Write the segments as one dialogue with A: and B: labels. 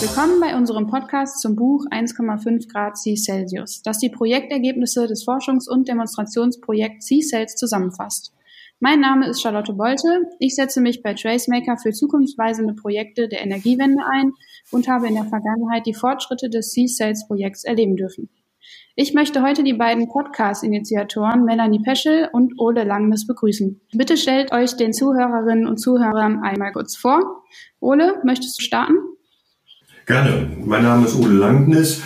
A: Willkommen bei unserem Podcast zum Buch 1,5 Grad C Celsius, das die Projektergebnisse des Forschungs- und Demonstrationsprojekts C-Cells zusammenfasst. Mein Name ist Charlotte Bolte. Ich setze mich bei Tracemaker für zukunftsweisende Projekte der Energiewende ein und habe in der Vergangenheit die Fortschritte des C-Cells-Projekts erleben dürfen. Ich möchte heute die beiden Podcast-Initiatoren Melanie Peschel und Ole Langnes begrüßen. Bitte stellt euch den Zuhörerinnen und Zuhörern einmal kurz vor. Ole, möchtest du starten?
B: Gerne. Mein Name ist Ole Langnes.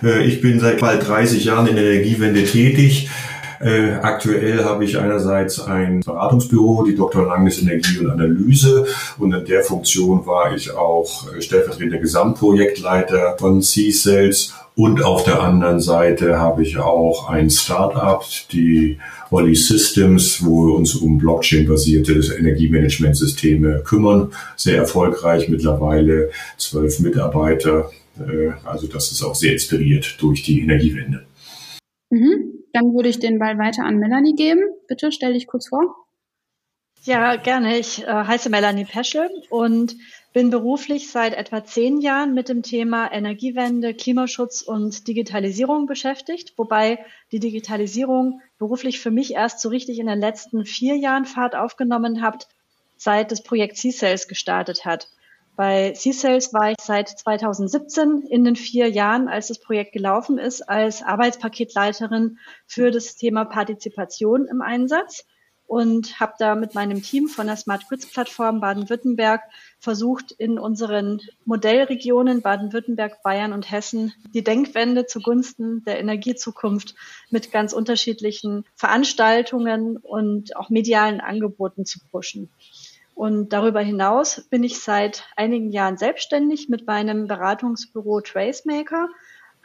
B: Äh, ich bin seit bald 30 Jahren in der Energiewende tätig. Äh, aktuell habe ich einerseits ein Beratungsbüro, die Dr. Langnes Energie und Analyse. Und in der Funktion war ich auch äh, stellvertretender Gesamtprojektleiter von C-Cells. Und auf der anderen Seite habe ich auch ein Startup, die Olli Systems, wo wir uns um Blockchain-basierte Energiemanagementsysteme kümmern. Sehr erfolgreich mittlerweile, zwölf Mitarbeiter. Äh, also das ist auch sehr inspiriert durch die Energiewende.
A: Mhm. Dann würde ich den Ball weiter an Melanie geben. Bitte stell dich kurz vor.
C: Ja, gerne. Ich äh, heiße Melanie Peschel und bin beruflich seit etwa zehn Jahren mit dem Thema Energiewende, Klimaschutz und Digitalisierung beschäftigt, wobei die Digitalisierung beruflich für mich erst so richtig in den letzten vier Jahren Fahrt aufgenommen hat, seit das Projekt C-Cells gestartet hat. Bei C-Cells war ich seit 2017 in den vier Jahren, als das Projekt gelaufen ist, als Arbeitspaketleiterin für das Thema Partizipation im Einsatz und habe da mit meinem Team von der Smart Grids Plattform Baden-Württemberg versucht, in unseren Modellregionen Baden-Württemberg, Bayern und Hessen die Denkwende zugunsten der Energiezukunft mit ganz unterschiedlichen Veranstaltungen und auch medialen Angeboten zu pushen. Und darüber hinaus bin ich seit einigen Jahren selbstständig mit meinem Beratungsbüro Tracemaker,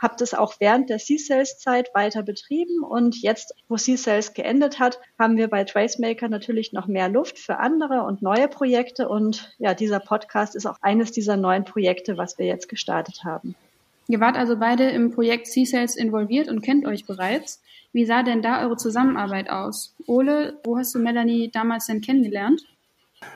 C: habe das auch während der C-Sales-Zeit weiter betrieben und jetzt, wo C-Sales geendet hat, haben wir bei Tracemaker natürlich noch mehr Luft für andere und neue Projekte und ja, dieser Podcast ist auch eines dieser neuen Projekte, was wir jetzt gestartet haben.
A: Ihr wart also beide im Projekt C-Sales involviert und kennt euch bereits. Wie sah denn da eure Zusammenarbeit aus? Ole, wo hast du Melanie damals denn kennengelernt?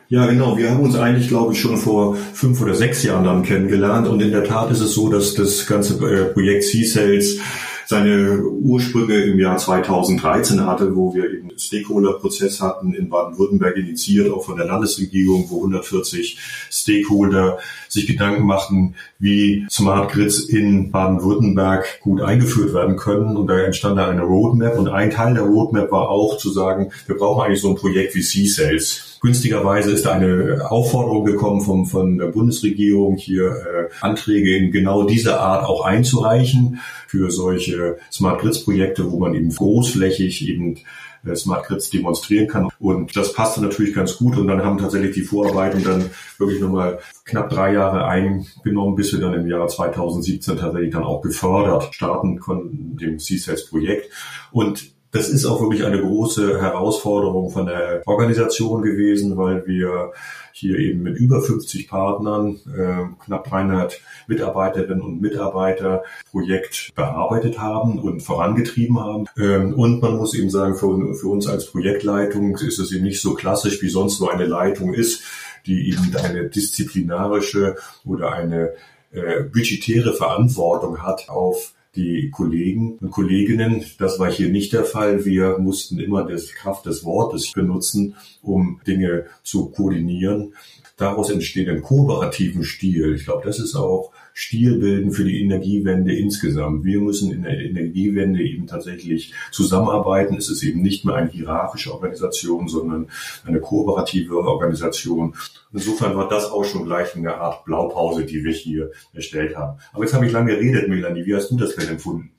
B: Ja, genau. Wir haben uns eigentlich, glaube ich, schon vor fünf oder sechs Jahren dann kennengelernt. Und in der Tat ist es so, dass das ganze äh, Projekt C-Sales seine Ursprünge im Jahr 2013 hatte, wo wir eben Stakeholder-Prozess hatten in Baden-Württemberg initiiert, auch von der Landesregierung, wo 140 Stakeholder sich Gedanken machten, wie Smart Grids in Baden-Württemberg gut eingeführt werden können. Und da entstand da eine Roadmap. Und ein Teil der Roadmap war auch zu sagen, wir brauchen eigentlich so ein Projekt wie C-Sales Günstigerweise ist eine Aufforderung gekommen vom, von der Bundesregierung, hier äh, Anträge in genau dieser Art auch einzureichen für solche Smart Grids Projekte, wo man eben großflächig eben äh, Smart Grids demonstrieren kann. Und das passte natürlich ganz gut. Und dann haben tatsächlich die Vorarbeiten dann wirklich nochmal knapp drei Jahre eingenommen, bis wir dann im Jahr 2017 tatsächlich dann auch gefördert starten konnten, dem C-Sales-Projekt. Und das ist auch wirklich eine große Herausforderung von der Organisation gewesen, weil wir hier eben mit über 50 Partnern, äh, knapp 300 Mitarbeiterinnen und Mitarbeiter Projekt bearbeitet haben und vorangetrieben haben. Ähm, und man muss eben sagen, für, für uns als Projektleitung ist es eben nicht so klassisch, wie sonst so eine Leitung ist, die eben eine disziplinarische oder eine äh, budgetäre Verantwortung hat auf die Kollegen und Kolleginnen. Das war hier nicht der Fall. Wir mussten immer das Kraft des Wortes benutzen, um Dinge zu koordinieren. Daraus entsteht ein kooperativen Stil. Ich glaube, das ist auch Stilbilden für die Energiewende insgesamt. Wir müssen in der Energiewende eben tatsächlich zusammenarbeiten. Es ist eben nicht mehr eine hierarchische Organisation, sondern eine kooperative Organisation. Insofern war das auch schon gleich eine Art Blaupause, die wir hier erstellt haben. Aber jetzt habe ich lange geredet, Melanie. Wie hast du das denn empfunden?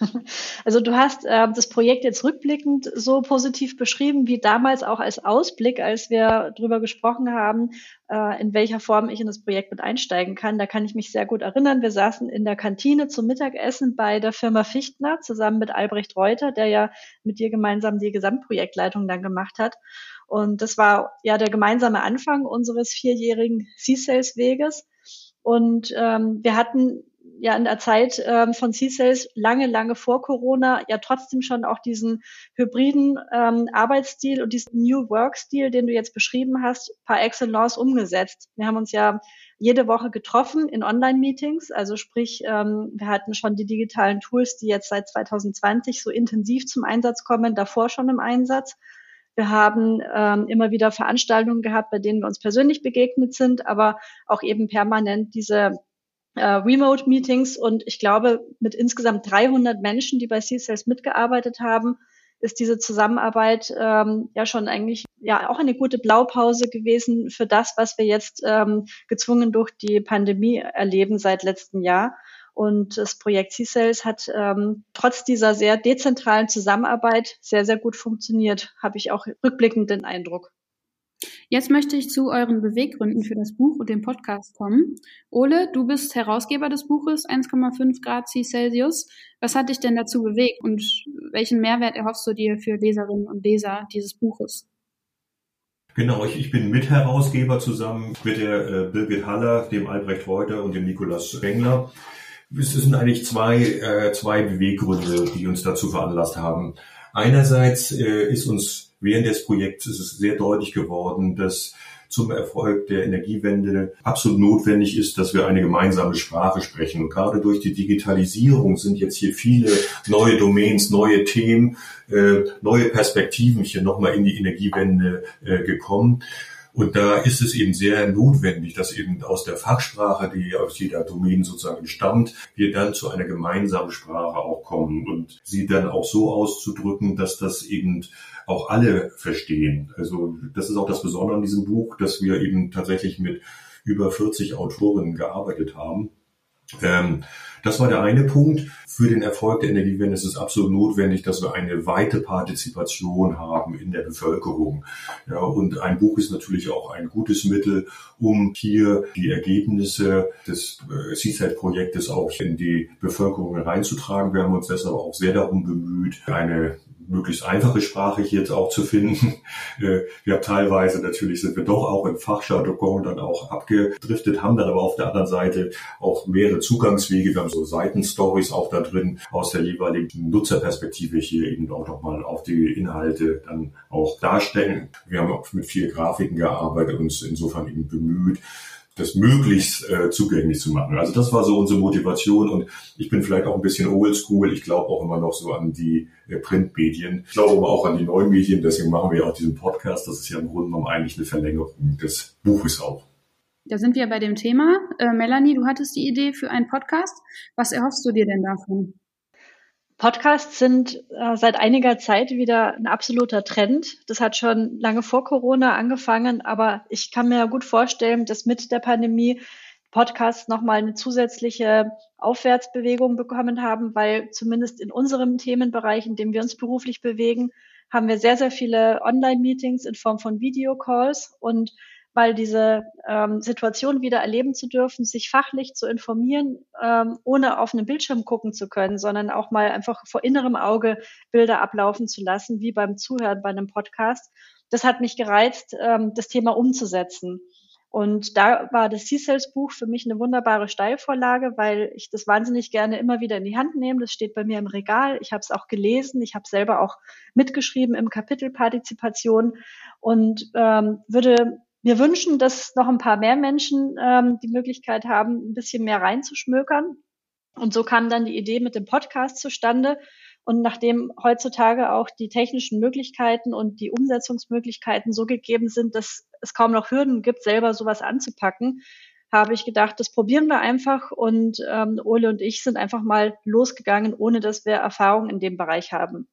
C: Also du hast äh, das Projekt jetzt rückblickend so positiv beschrieben wie damals auch als Ausblick, als wir darüber gesprochen haben, äh, in welcher Form ich in das Projekt mit einsteigen kann. Da kann ich mich sehr gut erinnern. Wir saßen in der Kantine zum Mittagessen bei der Firma Fichtner zusammen mit Albrecht Reuter, der ja mit dir gemeinsam die Gesamtprojektleitung dann gemacht hat. Und das war ja der gemeinsame Anfang unseres vierjährigen C-Sales-Weges. Und ähm, wir hatten ja in der Zeit ähm, von C-Sales lange, lange vor Corona ja trotzdem schon auch diesen hybriden ähm, Arbeitsstil und diesen New Work-Stil, den du jetzt beschrieben hast, par excellence umgesetzt. Wir haben uns ja jede Woche getroffen in Online-Meetings. Also sprich, ähm, wir hatten schon die digitalen Tools, die jetzt seit 2020 so intensiv zum Einsatz kommen, davor schon im Einsatz. Wir haben ähm, immer wieder Veranstaltungen gehabt, bei denen wir uns persönlich begegnet sind, aber auch eben permanent diese äh, Remote-Meetings. Und ich glaube, mit insgesamt 300 Menschen, die bei C-Sales mitgearbeitet haben, ist diese Zusammenarbeit ähm, ja schon eigentlich ja auch eine gute Blaupause gewesen für das, was wir jetzt ähm, gezwungen durch die Pandemie erleben seit letztem Jahr. Und das Projekt C-Sales hat ähm, trotz dieser sehr dezentralen Zusammenarbeit sehr, sehr gut funktioniert, habe ich auch rückblickend den Eindruck.
A: Jetzt möchte ich zu euren Beweggründen für das Buch und den Podcast kommen. Ole, du bist Herausgeber des Buches 1,5 Grad C Celsius. Was hat dich denn dazu bewegt und welchen Mehrwert erhoffst du dir für Leserinnen und Leser dieses Buches?
B: Genau, ich, ich bin Mitherausgeber zusammen mit der äh, Birgit Haller, dem Albrecht Reuter und dem Nikolaus Spengler. Es sind eigentlich zwei, äh, zwei Beweggründe, die uns dazu veranlasst haben. Einerseits äh, ist uns während des Projekts ist es sehr deutlich geworden, dass zum Erfolg der Energiewende absolut notwendig ist, dass wir eine gemeinsame Sprache sprechen. Und gerade durch die Digitalisierung sind jetzt hier viele neue Domains, neue Themen, äh, neue Perspektiven hier nochmal in die Energiewende äh, gekommen. Und da ist es eben sehr notwendig, dass eben aus der Fachsprache, die aus jeder Domain sozusagen stammt, wir dann zu einer gemeinsamen Sprache auch kommen und sie dann auch so auszudrücken, dass das eben auch alle verstehen. Also das ist auch das Besondere an diesem Buch, dass wir eben tatsächlich mit über 40 Autorinnen gearbeitet haben. Ähm, das war der eine Punkt. Für den Erfolg der Energiewende ist es absolut notwendig, dass wir eine weite Partizipation haben in der Bevölkerung. Ja, und ein Buch ist natürlich auch ein gutes Mittel, um hier die Ergebnisse des äh, Seaside-Projektes auch in die Bevölkerung reinzutragen. Wir haben uns deshalb auch sehr darum bemüht, eine möglichst einfache Sprache hier jetzt auch zu finden. Äh, wir haben teilweise natürlich sind wir doch auch im Fachjargon dann auch abgedriftet, haben dann aber auf der anderen Seite auch mehrere Zugangswege. Wir haben so Seitenstories auch da drin aus der jeweiligen Nutzerperspektive hier eben auch nochmal auf die Inhalte dann auch darstellen. Wir haben auch mit vier Grafiken gearbeitet, uns insofern eben bemüht, das möglichst äh, zugänglich zu machen. Also das war so unsere Motivation und ich bin vielleicht auch ein bisschen oldschool. Ich glaube auch immer noch so an die äh, Printmedien. Ich glaube aber auch an die neuen Medien. Deswegen machen wir auch diesen Podcast. Das ist ja im Grunde genommen eigentlich eine Verlängerung des Buches auch.
A: Da sind wir bei dem Thema. Äh, Melanie, du hattest die Idee für einen Podcast. Was erhoffst du dir denn davon?
C: Podcasts sind äh, seit einiger Zeit wieder ein absoluter Trend. Das hat schon lange vor Corona angefangen, aber ich kann mir gut vorstellen, dass mit der Pandemie Podcasts nochmal eine zusätzliche Aufwärtsbewegung bekommen haben, weil zumindest in unserem Themenbereich, in dem wir uns beruflich bewegen, haben wir sehr, sehr viele Online-Meetings in Form von Videocalls und weil diese ähm, Situation wieder erleben zu dürfen, sich fachlich zu informieren, ähm, ohne auf einen Bildschirm gucken zu können, sondern auch mal einfach vor innerem Auge Bilder ablaufen zu lassen, wie beim Zuhören bei einem Podcast. Das hat mich gereizt, ähm, das Thema umzusetzen. Und da war das C-Sales Buch für mich eine wunderbare Steilvorlage, weil ich das wahnsinnig gerne immer wieder in die Hand nehme. Das steht bei mir im Regal. Ich habe es auch gelesen. Ich habe selber auch mitgeschrieben im Kapitel Partizipation und ähm, würde wir wünschen, dass noch ein paar mehr Menschen ähm, die Möglichkeit haben, ein bisschen mehr reinzuschmökern. Und so kam dann die Idee mit dem Podcast zustande. Und nachdem heutzutage auch die technischen Möglichkeiten und die Umsetzungsmöglichkeiten so gegeben sind, dass es kaum noch Hürden gibt, selber sowas anzupacken, habe ich gedacht, das probieren wir einfach. Und ähm, Ole und ich sind einfach mal losgegangen, ohne dass wir Erfahrung in dem Bereich haben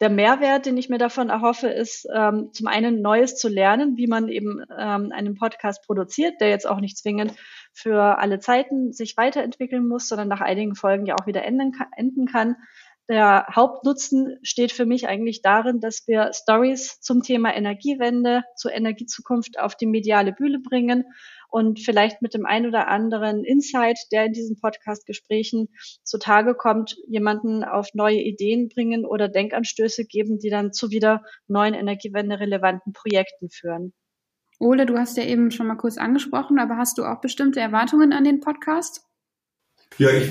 C: der Mehrwert, den ich mir davon erhoffe, ist ähm, zum einen Neues zu lernen, wie man eben ähm, einen Podcast produziert, der jetzt auch nicht zwingend für alle Zeiten sich weiterentwickeln muss, sondern nach einigen Folgen ja auch wieder enden. Enden kann. Der Hauptnutzen steht für mich eigentlich darin, dass wir Stories zum Thema Energiewende, zur Energiezukunft auf die mediale Bühne bringen und vielleicht mit dem ein oder anderen Insight, der in diesen Podcast-Gesprächen zutage kommt, jemanden auf neue Ideen bringen oder Denkanstöße geben, die dann zu wieder neuen energiewende-relevanten Projekten führen.
A: Ole, du hast ja eben schon mal kurz angesprochen, aber hast du auch bestimmte Erwartungen an den Podcast?
B: Ja, ich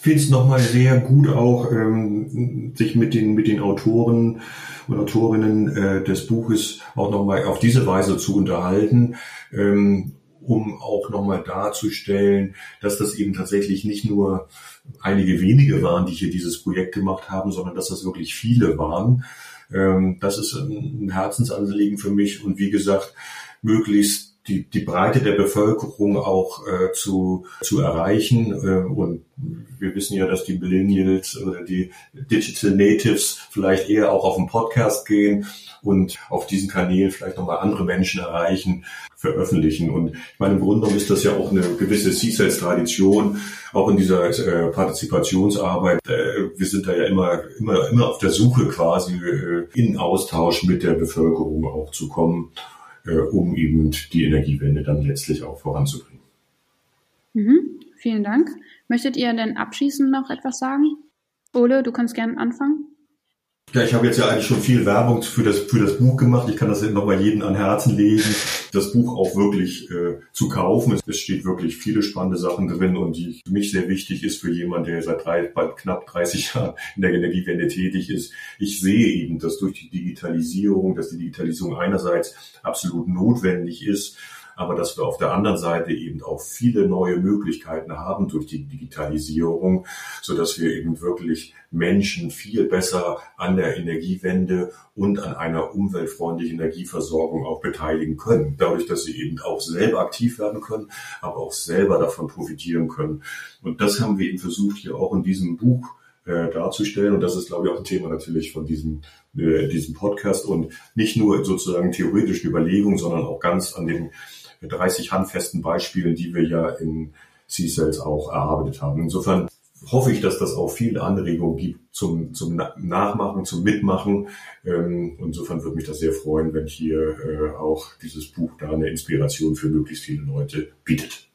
B: finde es nochmal sehr gut auch, ähm, sich mit den, mit den Autoren und Autorinnen äh, des Buches auch nochmal auf diese Weise zu unterhalten. Ähm, um auch nochmal darzustellen, dass das eben tatsächlich nicht nur einige wenige waren, die hier dieses Projekt gemacht haben, sondern dass das wirklich viele waren. Ähm, das ist ein Herzensanliegen für mich und wie gesagt, möglichst die, die Breite der Bevölkerung auch äh, zu, zu erreichen. Äh, und wir wissen ja, dass die Millennials oder die Digital Natives vielleicht eher auch auf den Podcast gehen und auf diesen Kanälen vielleicht nochmal andere Menschen erreichen, veröffentlichen. Und ich meine, im Grunde genommen ist das ja auch eine gewisse C-Sales-Tradition, auch in dieser äh, Partizipationsarbeit. Äh, wir sind da ja immer, immer, immer auf der Suche quasi äh, in Austausch mit der Bevölkerung auch zu kommen um eben die Energiewende dann letztlich auch voranzubringen.
A: Mhm, vielen Dank. Möchtet ihr denn abschließend noch etwas sagen? Ole, du kannst gerne anfangen.
B: Ja, ich habe jetzt ja eigentlich schon viel Werbung für das, für das Buch gemacht. Ich kann das nochmal jedem an Herzen legen, das Buch auch wirklich äh, zu kaufen. Es, es steht wirklich viele spannende Sachen drin und die für mich sehr wichtig ist für jemanden, der seit drei, bald knapp 30 Jahren in der Energiewende tätig ist. Ich sehe eben, dass durch die Digitalisierung, dass die Digitalisierung einerseits absolut notwendig ist, aber dass wir auf der anderen Seite eben auch viele neue Möglichkeiten haben durch die Digitalisierung, so dass wir eben wirklich Menschen viel besser an der Energiewende und an einer umweltfreundlichen Energieversorgung auch beteiligen können. Dadurch, dass sie eben auch selber aktiv werden können, aber auch selber davon profitieren können. Und das haben wir eben versucht, hier auch in diesem Buch äh, darzustellen. Und das ist, glaube ich, auch ein Thema natürlich von diesem, äh, diesem Podcast und nicht nur sozusagen theoretischen Überlegungen, sondern auch ganz an den 30 handfesten Beispielen, die wir ja in C-Cells auch erarbeitet haben. Insofern hoffe ich, dass das auch viele Anregungen gibt zum, zum Nachmachen, zum Mitmachen. Ähm, insofern würde mich das sehr freuen, wenn hier äh, auch dieses Buch da eine Inspiration für möglichst viele Leute bietet.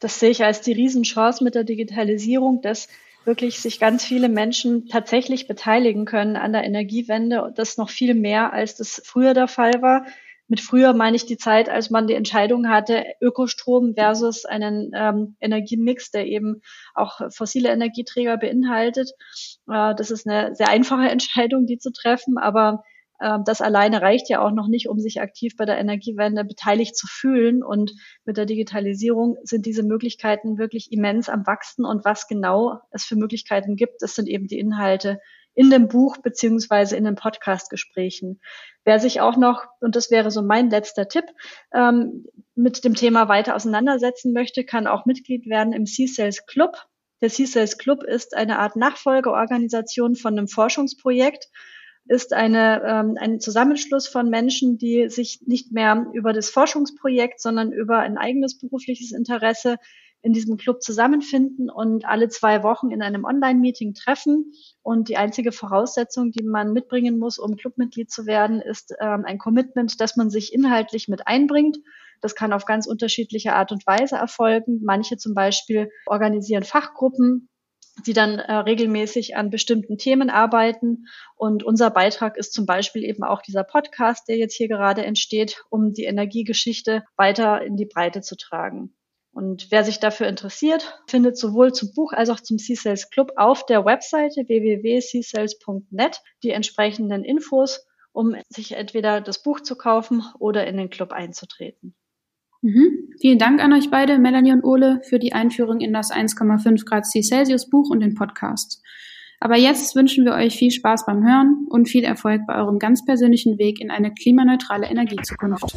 C: Das sehe ich als die Riesenchance mit der Digitalisierung, dass wirklich sich ganz viele Menschen tatsächlich beteiligen können an der Energiewende und das noch viel mehr, als das früher der Fall war. Mit früher meine ich die Zeit, als man die Entscheidung hatte, Ökostrom versus einen ähm, Energiemix, der eben auch fossile Energieträger beinhaltet. Äh, das ist eine sehr einfache Entscheidung, die zu treffen, aber äh, das alleine reicht ja auch noch nicht, um sich aktiv bei der Energiewende beteiligt zu fühlen. Und mit der Digitalisierung sind diese Möglichkeiten wirklich immens am Wachsen. Und was genau es für Möglichkeiten gibt, das sind eben die Inhalte in dem Buch beziehungsweise in den Podcast-Gesprächen. Wer sich auch noch, und das wäre so mein letzter Tipp, ähm, mit dem Thema weiter auseinandersetzen möchte, kann auch Mitglied werden im C-Sales Club. Der C-Sales Club ist eine Art Nachfolgeorganisation von einem Forschungsprojekt, ist eine, ähm, ein Zusammenschluss von Menschen, die sich nicht mehr über das Forschungsprojekt, sondern über ein eigenes berufliches Interesse in diesem Club zusammenfinden und alle zwei Wochen in einem Online-Meeting treffen. Und die einzige Voraussetzung, die man mitbringen muss, um Clubmitglied zu werden, ist ähm, ein Commitment, dass man sich inhaltlich mit einbringt. Das kann auf ganz unterschiedliche Art und Weise erfolgen. Manche zum Beispiel organisieren Fachgruppen, die dann äh, regelmäßig an bestimmten Themen arbeiten. Und unser Beitrag ist zum Beispiel eben auch dieser Podcast, der jetzt hier gerade entsteht, um die Energiegeschichte weiter in die Breite zu tragen. Und wer sich dafür interessiert, findet sowohl zum Buch als auch zum C-Sales Club auf der Webseite www.csales.net die entsprechenden Infos, um sich entweder das Buch zu kaufen oder in den Club einzutreten.
A: Mhm. Vielen Dank an euch beide, Melanie und Ole, für die Einführung in das 1,5 Grad C Celsius Buch und den Podcast. Aber jetzt wünschen wir euch viel Spaß beim Hören und viel Erfolg bei eurem ganz persönlichen Weg in eine klimaneutrale Energiezukunft.